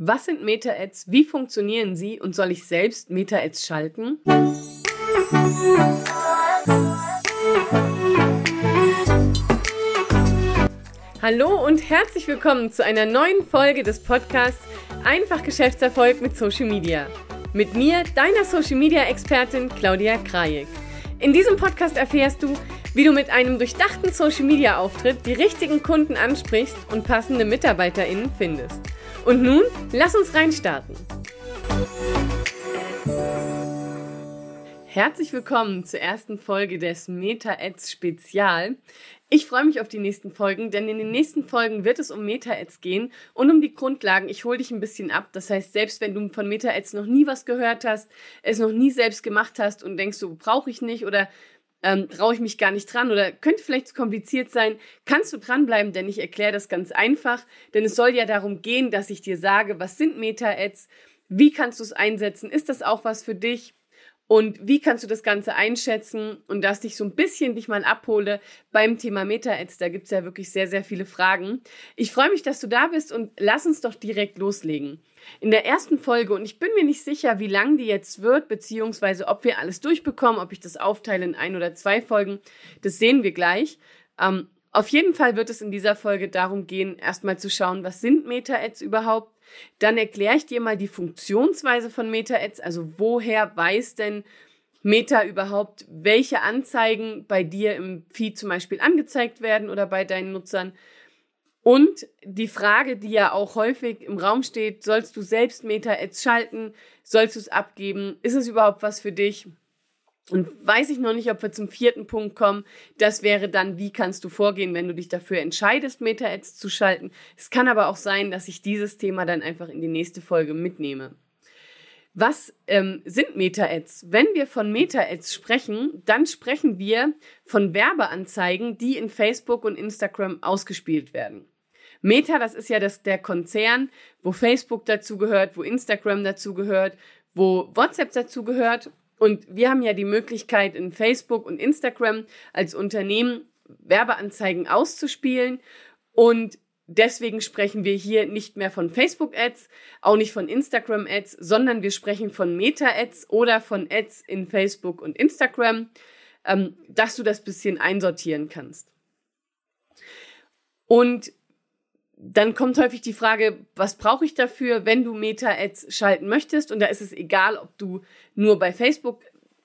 Was sind Meta-Ads? Wie funktionieren sie? Und soll ich selbst Meta-Ads schalten? Hallo und herzlich willkommen zu einer neuen Folge des Podcasts Einfach Geschäftserfolg mit Social Media. Mit mir, deiner Social Media Expertin Claudia Krajek. In diesem Podcast erfährst du, wie du mit einem durchdachten Social Media Auftritt die richtigen Kunden ansprichst und passende MitarbeiterInnen findest. Und nun, lass uns reinstarten. Herzlich willkommen zur ersten Folge des Meta-Ads Spezial. Ich freue mich auf die nächsten Folgen, denn in den nächsten Folgen wird es um Meta-Ads gehen und um die Grundlagen. Ich hole dich ein bisschen ab. Das heißt, selbst wenn du von Meta-Ads noch nie was gehört hast, es noch nie selbst gemacht hast und denkst, so brauche ich nicht oder ähm, traue ich mich gar nicht dran oder könnte vielleicht zu kompliziert sein, kannst du dranbleiben, denn ich erkläre das ganz einfach. Denn es soll ja darum gehen, dass ich dir sage, was sind Meta-Ads, wie kannst du es einsetzen, ist das auch was für dich? Und wie kannst du das Ganze einschätzen und dass ich so ein bisschen dich mal abhole beim Thema Meta-Ads. Da gibt's ja wirklich sehr, sehr viele Fragen. Ich freue mich, dass du da bist und lass uns doch direkt loslegen. In der ersten Folge, und ich bin mir nicht sicher, wie lang die jetzt wird, beziehungsweise ob wir alles durchbekommen, ob ich das aufteile in ein oder zwei Folgen, das sehen wir gleich. Ähm, auf jeden Fall wird es in dieser Folge darum gehen, erstmal zu schauen, was sind Meta-Ads überhaupt? Dann erkläre ich dir mal die Funktionsweise von Meta-Ads, also woher weiß denn Meta überhaupt, welche Anzeigen bei dir im Feed zum Beispiel angezeigt werden oder bei deinen Nutzern. Und die Frage, die ja auch häufig im Raum steht, sollst du selbst Meta-Ads schalten? Sollst du es abgeben? Ist es überhaupt was für dich? Und weiß ich noch nicht, ob wir zum vierten Punkt kommen. Das wäre dann, wie kannst du vorgehen, wenn du dich dafür entscheidest, Meta-Ads zu schalten. Es kann aber auch sein, dass ich dieses Thema dann einfach in die nächste Folge mitnehme. Was ähm, sind Meta-Ads? Wenn wir von Meta-Ads sprechen, dann sprechen wir von Werbeanzeigen, die in Facebook und Instagram ausgespielt werden. Meta, das ist ja das, der Konzern, wo Facebook dazugehört, wo Instagram dazugehört, wo WhatsApp dazugehört und wir haben ja die Möglichkeit, in Facebook und Instagram als Unternehmen Werbeanzeigen auszuspielen. Und deswegen sprechen wir hier nicht mehr von Facebook-Ads, auch nicht von Instagram-Ads, sondern wir sprechen von Meta-Ads oder von Ads in Facebook und Instagram, ähm, dass du das bisschen einsortieren kannst. Und dann kommt häufig die Frage, was brauche ich dafür, wenn du Meta-Ads schalten möchtest? Und da ist es egal, ob du nur bei Facebook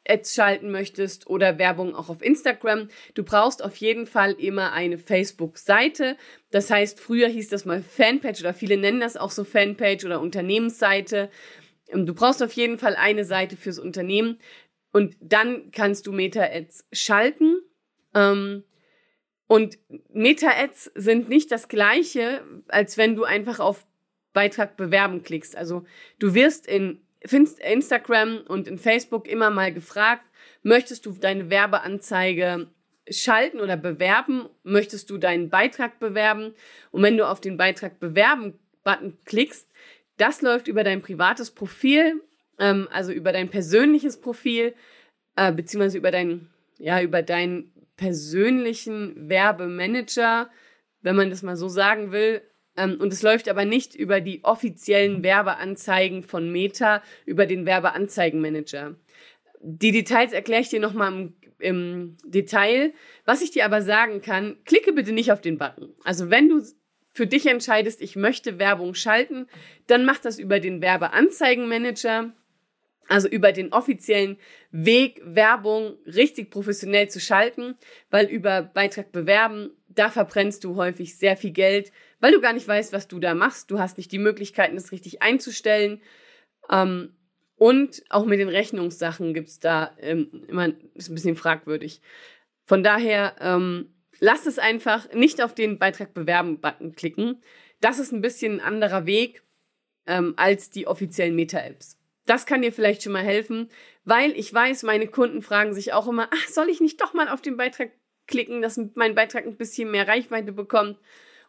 Ads schalten möchtest oder Werbung auch auf Instagram. Du brauchst auf jeden Fall immer eine Facebook-Seite. Das heißt, früher hieß das mal Fanpage oder viele nennen das auch so Fanpage oder Unternehmensseite. Ähm, du brauchst auf jeden Fall eine Seite fürs Unternehmen und dann kannst du Meta-Ads schalten. Ähm, und Meta-Ads sind nicht das gleiche, als wenn du einfach auf Beitrag bewerben klickst. Also du wirst in Instagram und in Facebook immer mal gefragt, möchtest du deine Werbeanzeige schalten oder bewerben? Möchtest du deinen Beitrag bewerben? Und wenn du auf den Beitrag bewerben Button klickst, das läuft über dein privates Profil, ähm, also über dein persönliches Profil, äh, beziehungsweise über dein, ja, über dein persönlichen Werbemanager, wenn man das mal so sagen will. Ähm, und es läuft aber nicht über die offiziellen Werbeanzeigen von Meta, über den Werbeanzeigenmanager. Die Details erkläre ich dir nochmal im, im Detail. Was ich dir aber sagen kann, klicke bitte nicht auf den Button. Also wenn du für dich entscheidest, ich möchte Werbung schalten, dann mach das über den Werbeanzeigenmanager. Also über den offiziellen Weg, Werbung richtig professionell zu schalten, weil über Beitrag bewerben, da verbrennst du häufig sehr viel Geld, weil du gar nicht weißt, was du da machst. Du hast nicht die Möglichkeiten, das richtig einzustellen. Ähm, und auch mit den Rechnungssachen gibt's da ähm, immer, ist ein bisschen fragwürdig. Von daher, ähm, lass es einfach nicht auf den Beitrag bewerben-Button klicken. Das ist ein bisschen ein anderer Weg als die offiziellen Meta-Apps. Das kann dir vielleicht schon mal helfen, weil ich weiß, meine Kunden fragen sich auch immer, ach, soll ich nicht doch mal auf den Beitrag klicken, dass mein Beitrag ein bisschen mehr Reichweite bekommt?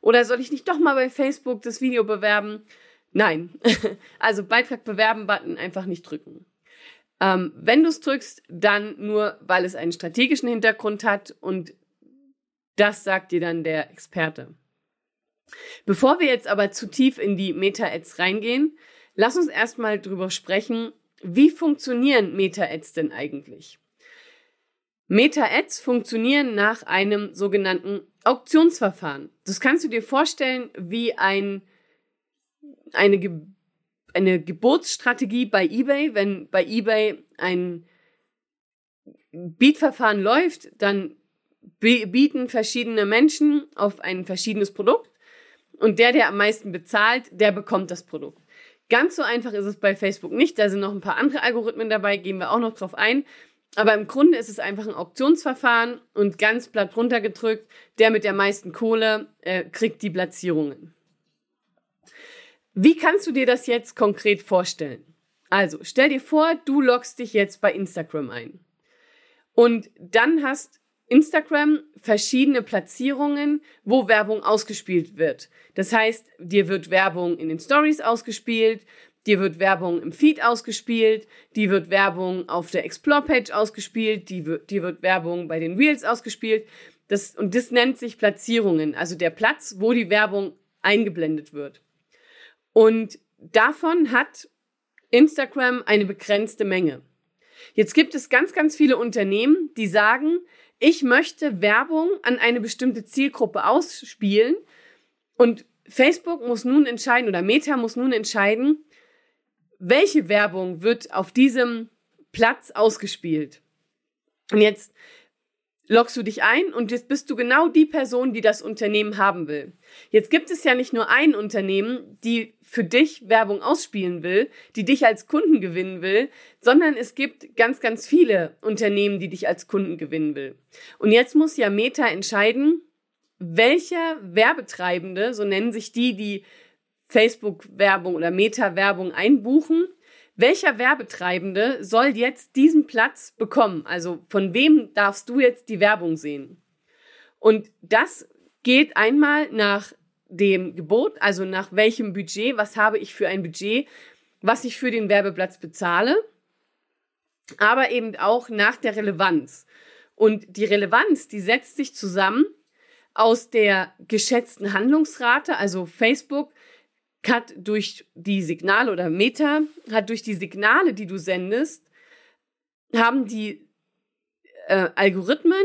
Oder soll ich nicht doch mal bei Facebook das Video bewerben? Nein. also Beitrag bewerben Button einfach nicht drücken. Ähm, wenn du es drückst, dann nur, weil es einen strategischen Hintergrund hat und das sagt dir dann der Experte. Bevor wir jetzt aber zu tief in die Meta-Ads reingehen, lass uns erstmal drüber sprechen, wie funktionieren Meta-Ads denn eigentlich? Meta-Ads funktionieren nach einem sogenannten Auktionsverfahren. Das kannst du dir vorstellen wie ein, eine, Ge eine Geburtsstrategie bei eBay. Wenn bei eBay ein Bietverfahren läuft, dann bieten verschiedene Menschen auf ein verschiedenes Produkt und der, der am meisten bezahlt, der bekommt das Produkt. Ganz so einfach ist es bei Facebook nicht. Da sind noch ein paar andere Algorithmen dabei, gehen wir auch noch drauf ein. Aber im Grunde ist es einfach ein Auktionsverfahren und ganz platt runtergedrückt, der mit der meisten Kohle äh, kriegt die Platzierungen. Wie kannst du dir das jetzt konkret vorstellen? Also, stell dir vor, du loggst dich jetzt bei Instagram ein. Und dann hast Instagram verschiedene Platzierungen, wo Werbung ausgespielt wird. Das heißt, dir wird Werbung in den Stories ausgespielt, dir wird Werbung im Feed ausgespielt, dir wird Werbung auf der Explore-Page ausgespielt, dir wird, Werbung bei den Reels ausgespielt. Das, und das nennt sich Platzierungen, also der Platz, wo die Werbung eingeblendet wird. Und davon hat Instagram eine begrenzte Menge. Jetzt gibt es ganz, ganz viele Unternehmen, die sagen, ich möchte Werbung an eine bestimmte Zielgruppe ausspielen und Facebook muss nun entscheiden oder Meta muss nun entscheiden, welche Werbung wird auf diesem Platz ausgespielt. Und jetzt loggst du dich ein und jetzt bist du genau die Person, die das Unternehmen haben will. Jetzt gibt es ja nicht nur ein Unternehmen, die für dich Werbung ausspielen will, die dich als Kunden gewinnen will, sondern es gibt ganz, ganz viele Unternehmen, die dich als Kunden gewinnen will. Und jetzt muss ja Meta entscheiden, welcher Werbetreibende, so nennen sich die, die Facebook-Werbung oder Meta-Werbung einbuchen, welcher Werbetreibende soll jetzt diesen Platz bekommen? Also von wem darfst du jetzt die Werbung sehen? Und das geht einmal nach dem Gebot, also nach welchem Budget, was habe ich für ein Budget, was ich für den Werbeplatz bezahle, aber eben auch nach der Relevanz. Und die Relevanz, die setzt sich zusammen aus der geschätzten Handlungsrate, also Facebook hat durch die Signale oder Meta hat durch die Signale, die du sendest, haben die äh, Algorithmen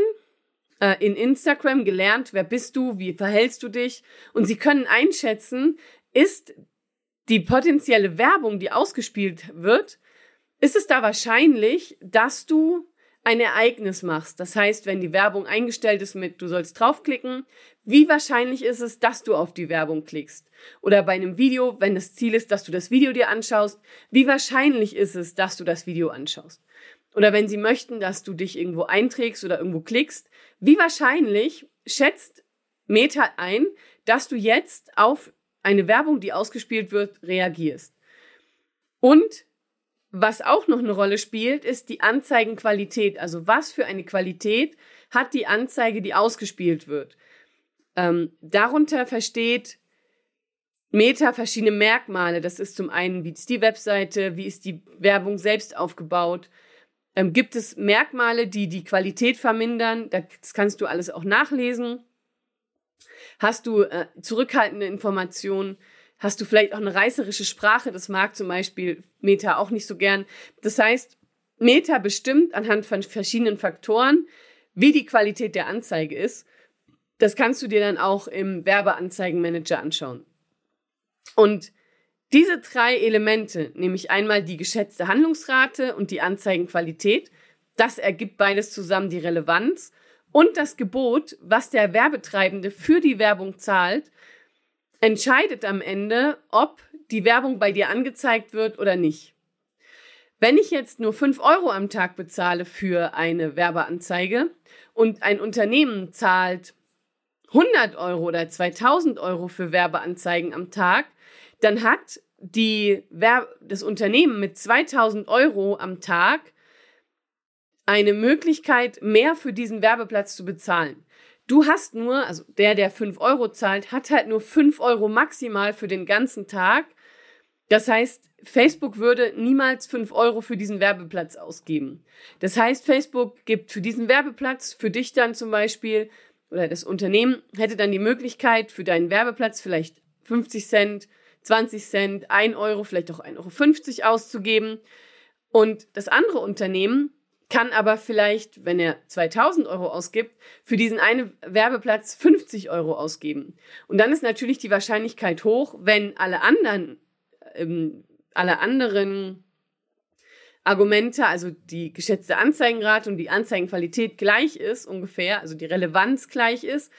äh, in Instagram gelernt, wer bist du, wie verhältst du dich und sie können einschätzen, ist die potenzielle Werbung, die ausgespielt wird, ist es da wahrscheinlich, dass du ein Ereignis machst. Das heißt, wenn die Werbung eingestellt ist mit, du sollst draufklicken, wie wahrscheinlich ist es, dass du auf die Werbung klickst? Oder bei einem Video, wenn das Ziel ist, dass du das Video dir anschaust, wie wahrscheinlich ist es, dass du das Video anschaust? Oder wenn sie möchten, dass du dich irgendwo einträgst oder irgendwo klickst, wie wahrscheinlich schätzt Meta ein, dass du jetzt auf eine Werbung, die ausgespielt wird, reagierst? Und was auch noch eine Rolle spielt, ist die Anzeigenqualität. Also was für eine Qualität hat die Anzeige, die ausgespielt wird. Ähm, darunter versteht Meta verschiedene Merkmale. Das ist zum einen, wie ist die Webseite, wie ist die Werbung selbst aufgebaut. Ähm, gibt es Merkmale, die die Qualität vermindern? Das kannst du alles auch nachlesen. Hast du äh, zurückhaltende Informationen? Hast du vielleicht auch eine reißerische Sprache? Das mag zum Beispiel Meta auch nicht so gern. Das heißt, Meta bestimmt anhand von verschiedenen Faktoren, wie die Qualität der Anzeige ist. Das kannst du dir dann auch im Werbeanzeigenmanager anschauen. Und diese drei Elemente, nämlich einmal die geschätzte Handlungsrate und die Anzeigenqualität, das ergibt beides zusammen die Relevanz und das Gebot, was der Werbetreibende für die Werbung zahlt, entscheidet am Ende, ob die Werbung bei dir angezeigt wird oder nicht. Wenn ich jetzt nur 5 Euro am Tag bezahle für eine Werbeanzeige und ein Unternehmen zahlt 100 Euro oder 2000 Euro für Werbeanzeigen am Tag, dann hat die Werb das Unternehmen mit 2000 Euro am Tag eine Möglichkeit, mehr für diesen Werbeplatz zu bezahlen. Du hast nur, also der, der 5 Euro zahlt, hat halt nur 5 Euro maximal für den ganzen Tag. Das heißt, Facebook würde niemals 5 Euro für diesen Werbeplatz ausgeben. Das heißt, Facebook gibt für diesen Werbeplatz, für dich dann zum Beispiel, oder das Unternehmen hätte dann die Möglichkeit für deinen Werbeplatz vielleicht 50 Cent, 20 Cent, 1 Euro, vielleicht auch 1,50 Euro auszugeben. Und das andere Unternehmen kann aber vielleicht, wenn er 2000 Euro ausgibt, für diesen einen Werbeplatz 50 Euro ausgeben. Und dann ist natürlich die Wahrscheinlichkeit hoch, wenn alle anderen, ähm, alle anderen Argumente, also die geschätzte Anzeigenrate und die Anzeigenqualität gleich ist ungefähr, also die Relevanz gleich ist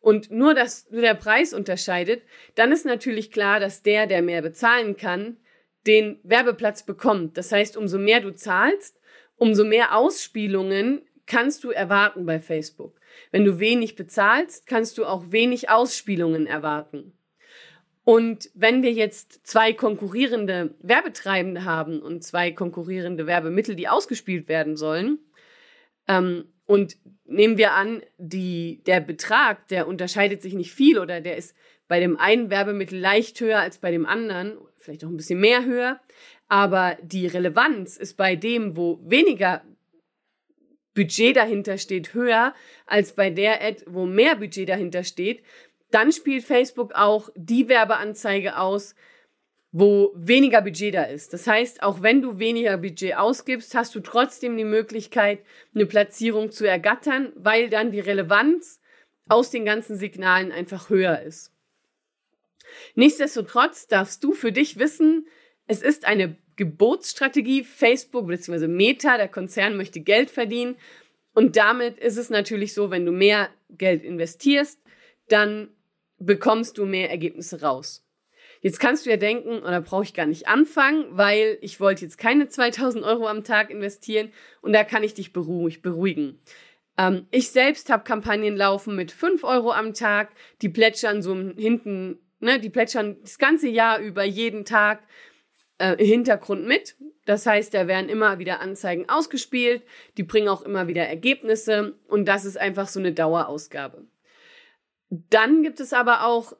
und nur, dass nur der Preis unterscheidet, dann ist natürlich klar, dass der, der mehr bezahlen kann, den Werbeplatz bekommt. Das heißt, umso mehr du zahlst, umso mehr Ausspielungen kannst du erwarten bei Facebook. Wenn du wenig bezahlst, kannst du auch wenig Ausspielungen erwarten. Und wenn wir jetzt zwei konkurrierende Werbetreibende haben und zwei konkurrierende Werbemittel, die ausgespielt werden sollen, ähm, und nehmen wir an, die, der Betrag, der unterscheidet sich nicht viel oder der ist bei dem einen Werbemittel leicht höher als bei dem anderen, vielleicht auch ein bisschen mehr höher, aber die Relevanz ist bei dem, wo weniger Budget dahinter steht, höher als bei der Ad, wo mehr Budget dahinter steht, dann spielt Facebook auch die Werbeanzeige aus, wo weniger Budget da ist. Das heißt, auch wenn du weniger Budget ausgibst, hast du trotzdem die Möglichkeit, eine Platzierung zu ergattern, weil dann die Relevanz aus den ganzen Signalen einfach höher ist. Nichtsdestotrotz darfst du für dich wissen, es ist eine Gebotsstrategie. Facebook bzw. Meta, der Konzern möchte Geld verdienen. Und damit ist es natürlich so, wenn du mehr Geld investierst, dann bekommst du mehr Ergebnisse raus. Jetzt kannst du ja denken, oder brauche ich gar nicht anfangen, weil ich wollte jetzt keine 2000 Euro am Tag investieren und da kann ich dich beruhigen. Ähm, ich selbst habe Kampagnen laufen mit 5 Euro am Tag, die plätschern so hinten, ne, die plätschern das ganze Jahr über jeden Tag äh, Hintergrund mit. Das heißt, da werden immer wieder Anzeigen ausgespielt, die bringen auch immer wieder Ergebnisse und das ist einfach so eine Dauerausgabe. Dann gibt es aber auch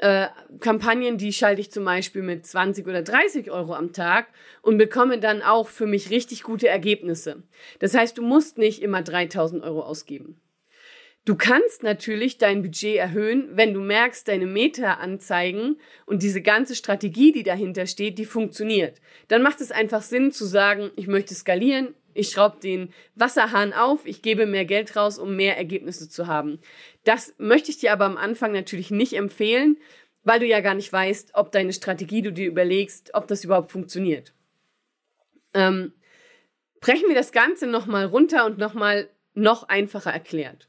äh, Kampagnen, die schalte ich zum Beispiel mit 20 oder 30 Euro am Tag und bekomme dann auch für mich richtig gute Ergebnisse. Das heißt, du musst nicht immer 3000 Euro ausgeben. Du kannst natürlich dein Budget erhöhen, wenn du merkst, deine Meta-Anzeigen und diese ganze Strategie, die dahinter steht, die funktioniert. Dann macht es einfach Sinn zu sagen, ich möchte skalieren, ich schraube den Wasserhahn auf, ich gebe mehr Geld raus, um mehr Ergebnisse zu haben. Das möchte ich dir aber am Anfang natürlich nicht empfehlen, weil du ja gar nicht weißt, ob deine Strategie, du dir überlegst, ob das überhaupt funktioniert. Ähm, brechen wir das Ganze nochmal runter und nochmal noch einfacher erklärt.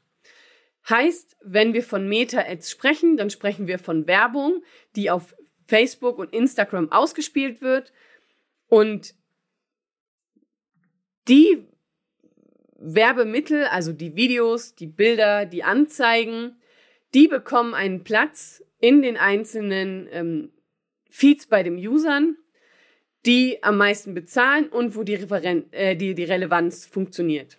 Heißt, wenn wir von Meta-Ads sprechen, dann sprechen wir von Werbung, die auf Facebook und Instagram ausgespielt wird. Und die Werbemittel, also die Videos, die Bilder, die Anzeigen, die bekommen einen Platz in den einzelnen ähm, Feeds bei den Usern, die am meisten bezahlen und wo die, Referen äh, die, die Relevanz funktioniert.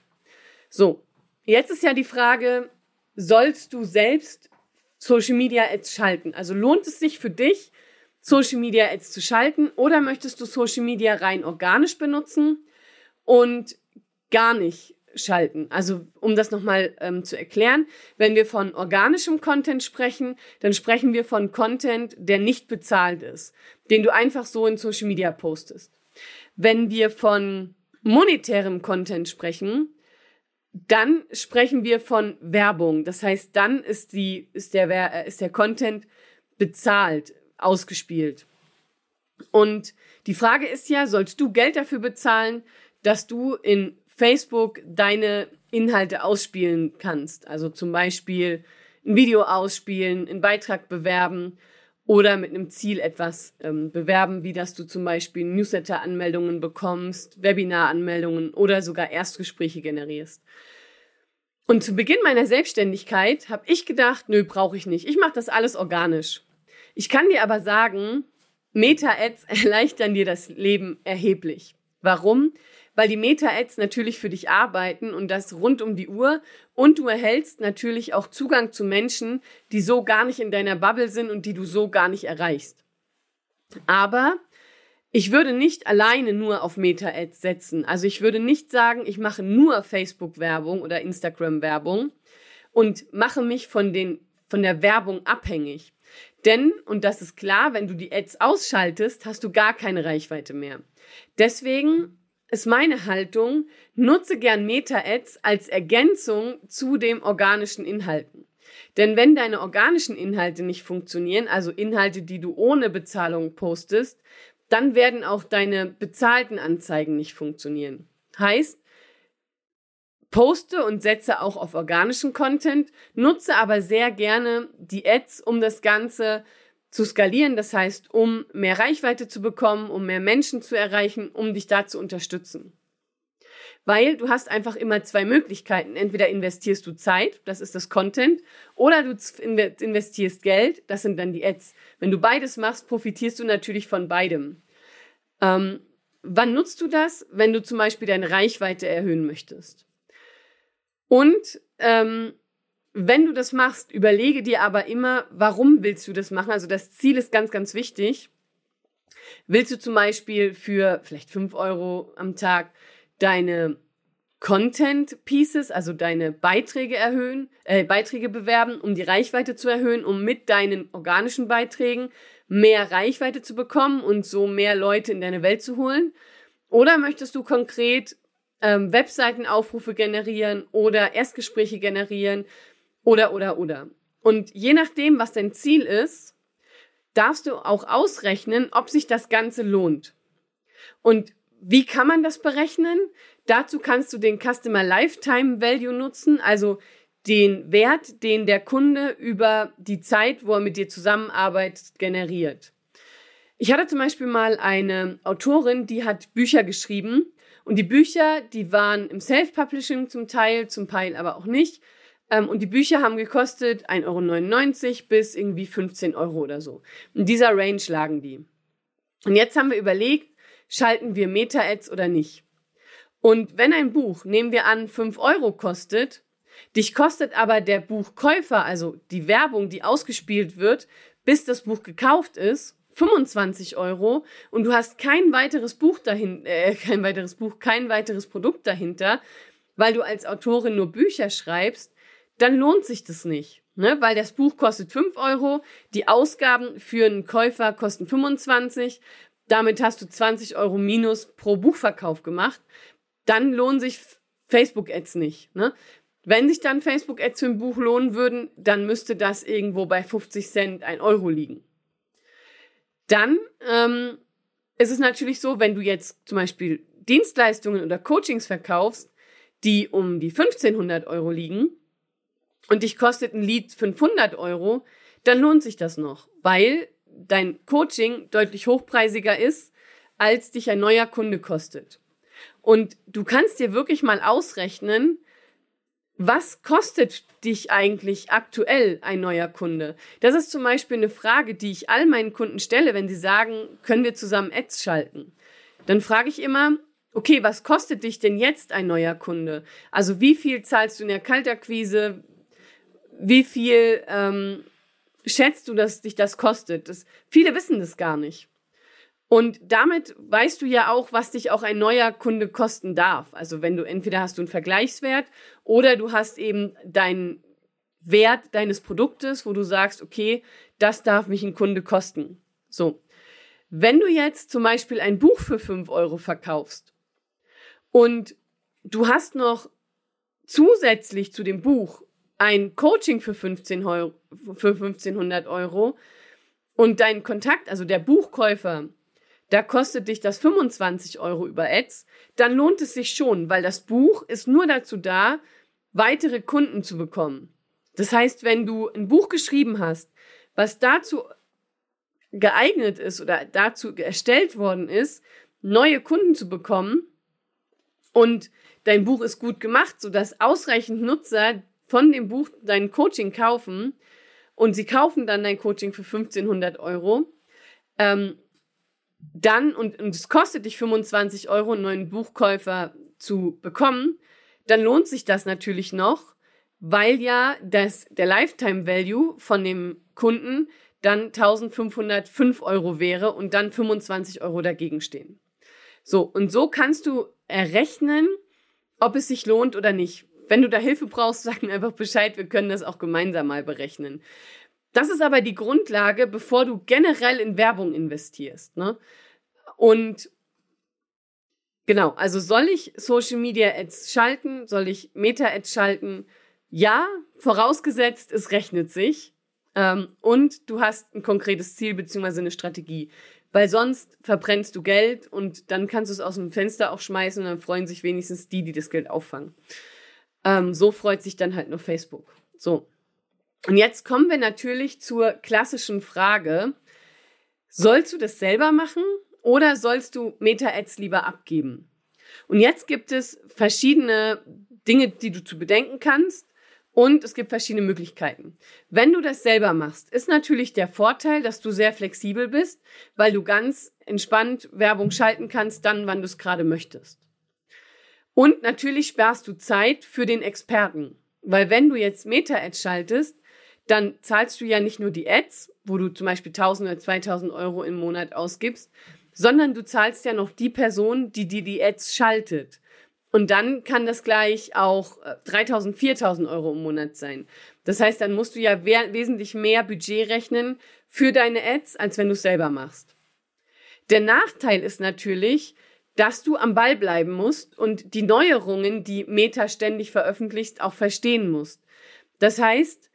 So, jetzt ist ja die Frage, sollst du selbst Social Media Ads schalten? Also lohnt es sich für dich, Social Media Ads zu schalten oder möchtest du Social Media rein organisch benutzen und gar nicht schalten. Also um das nochmal ähm, zu erklären, wenn wir von organischem Content sprechen, dann sprechen wir von Content, der nicht bezahlt ist, den du einfach so in Social Media postest. Wenn wir von monetärem Content sprechen, dann sprechen wir von Werbung. Das heißt, dann ist die ist der äh, ist der Content bezahlt, ausgespielt. Und die Frage ist ja, sollst du Geld dafür bezahlen, dass du in Facebook deine Inhalte ausspielen kannst. Also zum Beispiel ein Video ausspielen, einen Beitrag bewerben oder mit einem Ziel etwas ähm, bewerben, wie dass du zum Beispiel Newsletter-Anmeldungen bekommst, Webinar-Anmeldungen oder sogar Erstgespräche generierst. Und zu Beginn meiner Selbstständigkeit habe ich gedacht, nö, brauche ich nicht. Ich mache das alles organisch. Ich kann dir aber sagen, Meta-Ads erleichtern dir das Leben erheblich. Warum? Weil die Meta-Ads natürlich für dich arbeiten und das rund um die Uhr. Und du erhältst natürlich auch Zugang zu Menschen, die so gar nicht in deiner Bubble sind und die du so gar nicht erreichst. Aber ich würde nicht alleine nur auf Meta-Ads setzen. Also ich würde nicht sagen, ich mache nur Facebook-Werbung oder Instagram-Werbung und mache mich von den, von der Werbung abhängig. Denn, und das ist klar, wenn du die Ads ausschaltest, hast du gar keine Reichweite mehr. Deswegen ist meine Haltung, nutze gern Meta-Ads als Ergänzung zu den organischen Inhalten. Denn wenn deine organischen Inhalte nicht funktionieren, also Inhalte, die du ohne Bezahlung postest, dann werden auch deine bezahlten Anzeigen nicht funktionieren. Heißt, poste und setze auch auf organischen Content, nutze aber sehr gerne die Ads, um das Ganze zu skalieren, das heißt, um mehr Reichweite zu bekommen, um mehr Menschen zu erreichen, um dich da zu unterstützen. Weil du hast einfach immer zwei Möglichkeiten. Entweder investierst du Zeit, das ist das Content, oder du investierst Geld, das sind dann die Ads. Wenn du beides machst, profitierst du natürlich von beidem. Ähm, wann nutzt du das? Wenn du zum Beispiel deine Reichweite erhöhen möchtest. Und ähm, wenn du das machst, überlege dir aber immer, warum willst du das machen? Also das Ziel ist ganz, ganz wichtig. Willst du zum Beispiel für vielleicht fünf Euro am Tag deine Content Pieces, also deine Beiträge erhöhen, äh, Beiträge bewerben, um die Reichweite zu erhöhen, um mit deinen organischen Beiträgen mehr Reichweite zu bekommen und so mehr Leute in deine Welt zu holen? Oder möchtest du konkret ähm, Webseitenaufrufe generieren oder Erstgespräche generieren oder, oder, oder? Und je nachdem, was dein Ziel ist, darfst du auch ausrechnen, ob sich das Ganze lohnt. Und wie kann man das berechnen? Dazu kannst du den Customer Lifetime Value nutzen, also den Wert, den der Kunde über die Zeit, wo er mit dir zusammenarbeitet, generiert. Ich hatte zum Beispiel mal eine Autorin, die hat Bücher geschrieben und die Bücher, die waren im Self-Publishing zum Teil, zum Teil aber auch nicht. Ähm, und die Bücher haben gekostet 1,99 Euro bis irgendwie 15 Euro oder so. In dieser Range lagen die. Und jetzt haben wir überlegt, schalten wir Meta-Ads oder nicht. Und wenn ein Buch, nehmen wir an, 5 Euro kostet, dich kostet aber der Buchkäufer, also die Werbung, die ausgespielt wird, bis das Buch gekauft ist, 25 Euro und du hast kein weiteres Buch dahin, äh, kein weiteres Buch, kein weiteres Produkt dahinter, weil du als Autorin nur Bücher schreibst, dann lohnt sich das nicht. Ne? Weil das Buch kostet 5 Euro, die Ausgaben für einen Käufer kosten 25 damit hast du 20 Euro minus pro Buchverkauf gemacht, dann lohnen sich Facebook-Ads nicht. Ne? Wenn sich dann Facebook-Ads für ein Buch lohnen würden, dann müsste das irgendwo bei 50 Cent, ein Euro liegen. Dann ähm, ist es natürlich so, wenn du jetzt zum Beispiel Dienstleistungen oder Coachings verkaufst, die um die 1500 Euro liegen und dich kostet ein Lead 500 Euro, dann lohnt sich das noch, weil dein Coaching deutlich hochpreisiger ist, als dich ein neuer Kunde kostet. Und du kannst dir wirklich mal ausrechnen, was kostet dich eigentlich aktuell ein neuer Kunde? Das ist zum Beispiel eine Frage, die ich all meinen Kunden stelle, wenn sie sagen, können wir zusammen Ads schalten? Dann frage ich immer, okay, was kostet dich denn jetzt ein neuer Kunde? Also wie viel zahlst du in der Kaltakquise? Wie viel ähm, schätzt du, dass dich das kostet? Das, viele wissen das gar nicht. Und damit weißt du ja auch, was dich auch ein neuer Kunde kosten darf. Also wenn du entweder hast du einen Vergleichswert oder du hast eben deinen Wert deines Produktes, wo du sagst, okay, das darf mich ein Kunde kosten. So. Wenn du jetzt zum Beispiel ein Buch für 5 Euro verkaufst und du hast noch zusätzlich zu dem Buch ein Coaching für, 15 Euro, für 1500 Euro und dein Kontakt, also der Buchkäufer, da kostet dich das 25 Euro über Ads, dann lohnt es sich schon, weil das Buch ist nur dazu da, weitere Kunden zu bekommen. Das heißt, wenn du ein Buch geschrieben hast, was dazu geeignet ist oder dazu erstellt worden ist, neue Kunden zu bekommen und dein Buch ist gut gemacht, sodass ausreichend Nutzer von dem Buch dein Coaching kaufen. Und sie kaufen dann dein Coaching für 1500 Euro, ähm, dann, und, und es kostet dich 25 Euro, einen neuen Buchkäufer zu bekommen, dann lohnt sich das natürlich noch, weil ja das, der Lifetime Value von dem Kunden dann 1505 Euro wäre und dann 25 Euro dagegen stehen. So, und so kannst du errechnen, ob es sich lohnt oder nicht wenn du da Hilfe brauchst, sag mir einfach Bescheid, wir können das auch gemeinsam mal berechnen. Das ist aber die Grundlage, bevor du generell in Werbung investierst. Ne? Und genau, also soll ich Social Media Ads schalten? Soll ich Meta Ads schalten? Ja, vorausgesetzt, es rechnet sich. Ähm, und du hast ein konkretes Ziel beziehungsweise eine Strategie. Weil sonst verbrennst du Geld und dann kannst du es aus dem Fenster auch schmeißen und dann freuen sich wenigstens die, die das Geld auffangen. Ähm, so freut sich dann halt nur Facebook. So. Und jetzt kommen wir natürlich zur klassischen Frage. Sollst du das selber machen oder sollst du Meta-Ads lieber abgeben? Und jetzt gibt es verschiedene Dinge, die du zu bedenken kannst. Und es gibt verschiedene Möglichkeiten. Wenn du das selber machst, ist natürlich der Vorteil, dass du sehr flexibel bist, weil du ganz entspannt Werbung schalten kannst, dann, wann du es gerade möchtest. Und natürlich sparst du Zeit für den Experten, weil wenn du jetzt Meta-Ads schaltest, dann zahlst du ja nicht nur die Ads, wo du zum Beispiel 1000 oder 2000 Euro im Monat ausgibst, sondern du zahlst ja noch die Person, die dir die Ads schaltet. Und dann kann das gleich auch 3000, äh, 4000 Euro im Monat sein. Das heißt, dann musst du ja wesentlich mehr Budget rechnen für deine Ads, als wenn du es selber machst. Der Nachteil ist natürlich, dass du am Ball bleiben musst und die Neuerungen, die Meta ständig veröffentlicht, auch verstehen musst. Das heißt,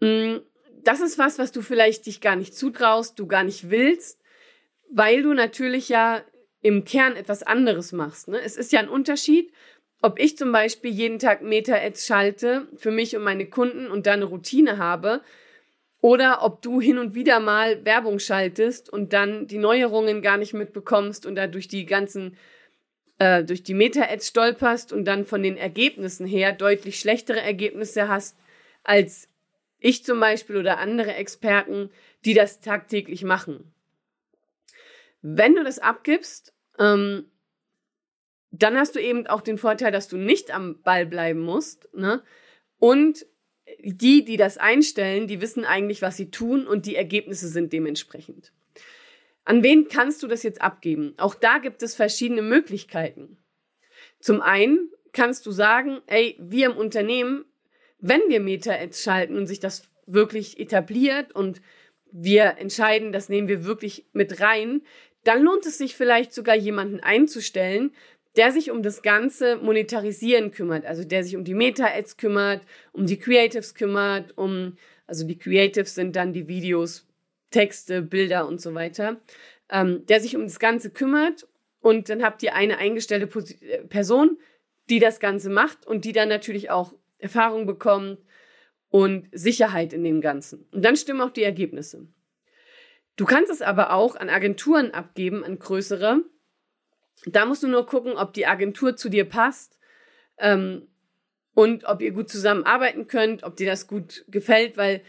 mm, das ist was, was du vielleicht dich gar nicht zutraust, du gar nicht willst, weil du natürlich ja im Kern etwas anderes machst. Ne? Es ist ja ein Unterschied, ob ich zum Beispiel jeden Tag Meta-Ads schalte für mich und meine Kunden und da eine Routine habe oder ob du hin und wieder mal Werbung schaltest und dann die Neuerungen gar nicht mitbekommst und da durch die ganzen, äh, durch die Meta-Ads stolperst und dann von den Ergebnissen her deutlich schlechtere Ergebnisse hast als ich zum Beispiel oder andere Experten, die das tagtäglich machen. Wenn du das abgibst, ähm, dann hast du eben auch den Vorteil, dass du nicht am Ball bleiben musst. Ne? Und die, die das einstellen, die wissen eigentlich, was sie tun und die Ergebnisse sind dementsprechend. An wen kannst du das jetzt abgeben? Auch da gibt es verschiedene Möglichkeiten. Zum einen kannst du sagen, ey, wir im Unternehmen, wenn wir Meta-Ads schalten und sich das wirklich etabliert und wir entscheiden, das nehmen wir wirklich mit rein, dann lohnt es sich vielleicht sogar jemanden einzustellen, der sich um das ganze Monetarisieren kümmert, also der sich um die Meta-Ads kümmert, um die Creatives kümmert, um, also die Creatives sind dann die Videos, Texte, Bilder und so weiter, ähm, der sich um das Ganze kümmert und dann habt ihr eine eingestellte äh, Person, die das Ganze macht und die dann natürlich auch Erfahrung bekommt und Sicherheit in dem Ganzen. Und dann stimmen auch die Ergebnisse. Du kannst es aber auch an Agenturen abgeben, an größere. Da musst du nur gucken, ob die Agentur zu dir passt ähm, und ob ihr gut zusammenarbeiten könnt, ob dir das gut gefällt, weil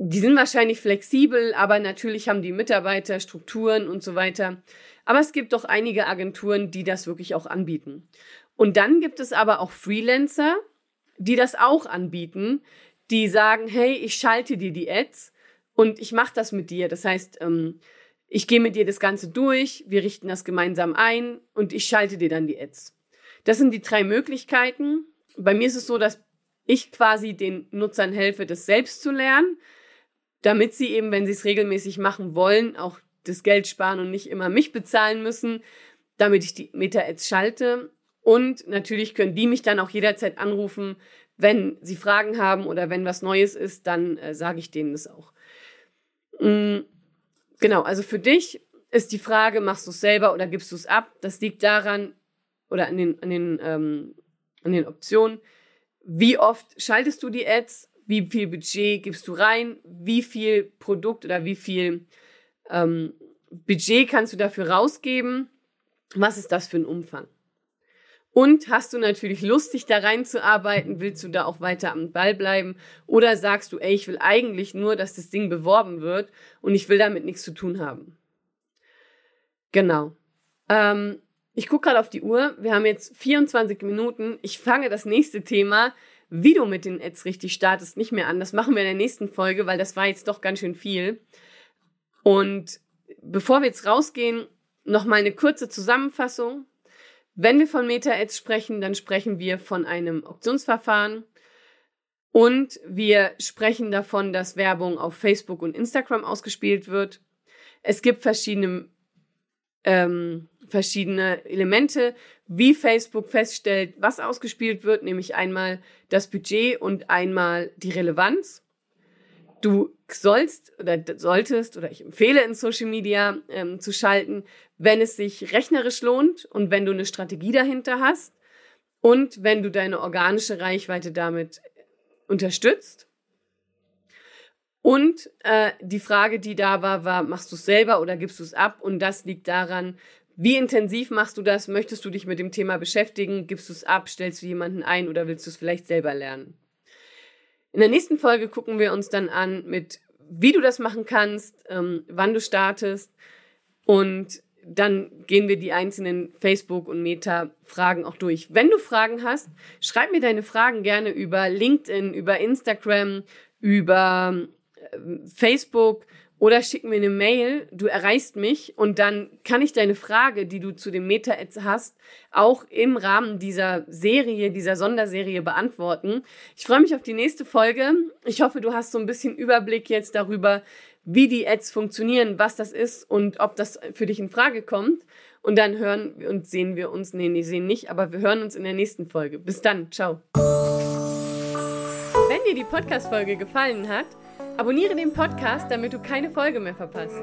die sind wahrscheinlich flexibel, aber natürlich haben die Mitarbeiter Strukturen und so weiter. Aber es gibt doch einige Agenturen, die das wirklich auch anbieten. Und dann gibt es aber auch Freelancer, die das auch anbieten, die sagen, hey, ich schalte dir die Ads und ich mache das mit dir. Das heißt, ähm, ich gehe mit dir das Ganze durch, wir richten das gemeinsam ein und ich schalte dir dann die Ads. Das sind die drei Möglichkeiten. Bei mir ist es so, dass ich quasi den Nutzern helfe, das selbst zu lernen, damit sie eben, wenn sie es regelmäßig machen wollen, auch das Geld sparen und nicht immer mich bezahlen müssen, damit ich die Meta-Ads schalte. Und natürlich können die mich dann auch jederzeit anrufen, wenn sie Fragen haben oder wenn was Neues ist, dann äh, sage ich denen das auch. Mm, genau, also für dich ist die Frage, machst du es selber oder gibst du es ab? Das liegt daran oder an den, an den, ähm, an den Optionen. Wie oft schaltest du die Ads? Wie viel Budget gibst du rein? Wie viel Produkt oder wie viel ähm, Budget kannst du dafür rausgeben? Was ist das für ein Umfang? Und hast du natürlich Lust, dich da reinzuarbeiten? Willst du da auch weiter am Ball bleiben? Oder sagst du, ey, ich will eigentlich nur, dass das Ding beworben wird und ich will damit nichts zu tun haben? Genau. Ähm, ich gucke gerade auf die Uhr. Wir haben jetzt 24 Minuten. Ich fange das nächste Thema, wie du mit den Ads richtig startest, nicht mehr an. Das machen wir in der nächsten Folge, weil das war jetzt doch ganz schön viel. Und bevor wir jetzt rausgehen, noch mal eine kurze Zusammenfassung Wenn wir von Meta-Ads sprechen, dann sprechen wir von einem Auktionsverfahren und wir sprechen davon, dass Werbung auf Facebook und Instagram ausgespielt wird. Es gibt verschiedene, ähm, verschiedene Elemente, wie Facebook feststellt, was ausgespielt wird, nämlich einmal das Budget und einmal die Relevanz. Du sollst oder solltest oder ich empfehle in Social Media ähm, zu schalten, wenn es sich rechnerisch lohnt und wenn du eine Strategie dahinter hast und wenn du deine organische Reichweite damit unterstützt. Und äh, die Frage, die da war, war, machst du es selber oder gibst du es ab? Und das liegt daran, wie intensiv machst du das? Möchtest du dich mit dem Thema beschäftigen? Gibst du es ab? Stellst du jemanden ein oder willst du es vielleicht selber lernen? In der nächsten Folge gucken wir uns dann an, mit wie du das machen kannst, ähm, wann du startest und dann gehen wir die einzelnen Facebook- und Meta-Fragen auch durch. Wenn du Fragen hast, schreib mir deine Fragen gerne über LinkedIn, über Instagram, über äh, Facebook oder schick mir eine Mail, du erreichst mich und dann kann ich deine Frage, die du zu dem Meta-Ads hast, auch im Rahmen dieser Serie, dieser Sonderserie beantworten. Ich freue mich auf die nächste Folge. Ich hoffe, du hast so ein bisschen Überblick jetzt darüber, wie die Ads funktionieren, was das ist und ob das für dich in Frage kommt. Und dann hören und sehen wir uns, nee, nee, sehen nicht, aber wir hören uns in der nächsten Folge. Bis dann, ciao. Wenn dir die Podcast-Folge gefallen hat, Abonniere den Podcast, damit du keine Folge mehr verpasst.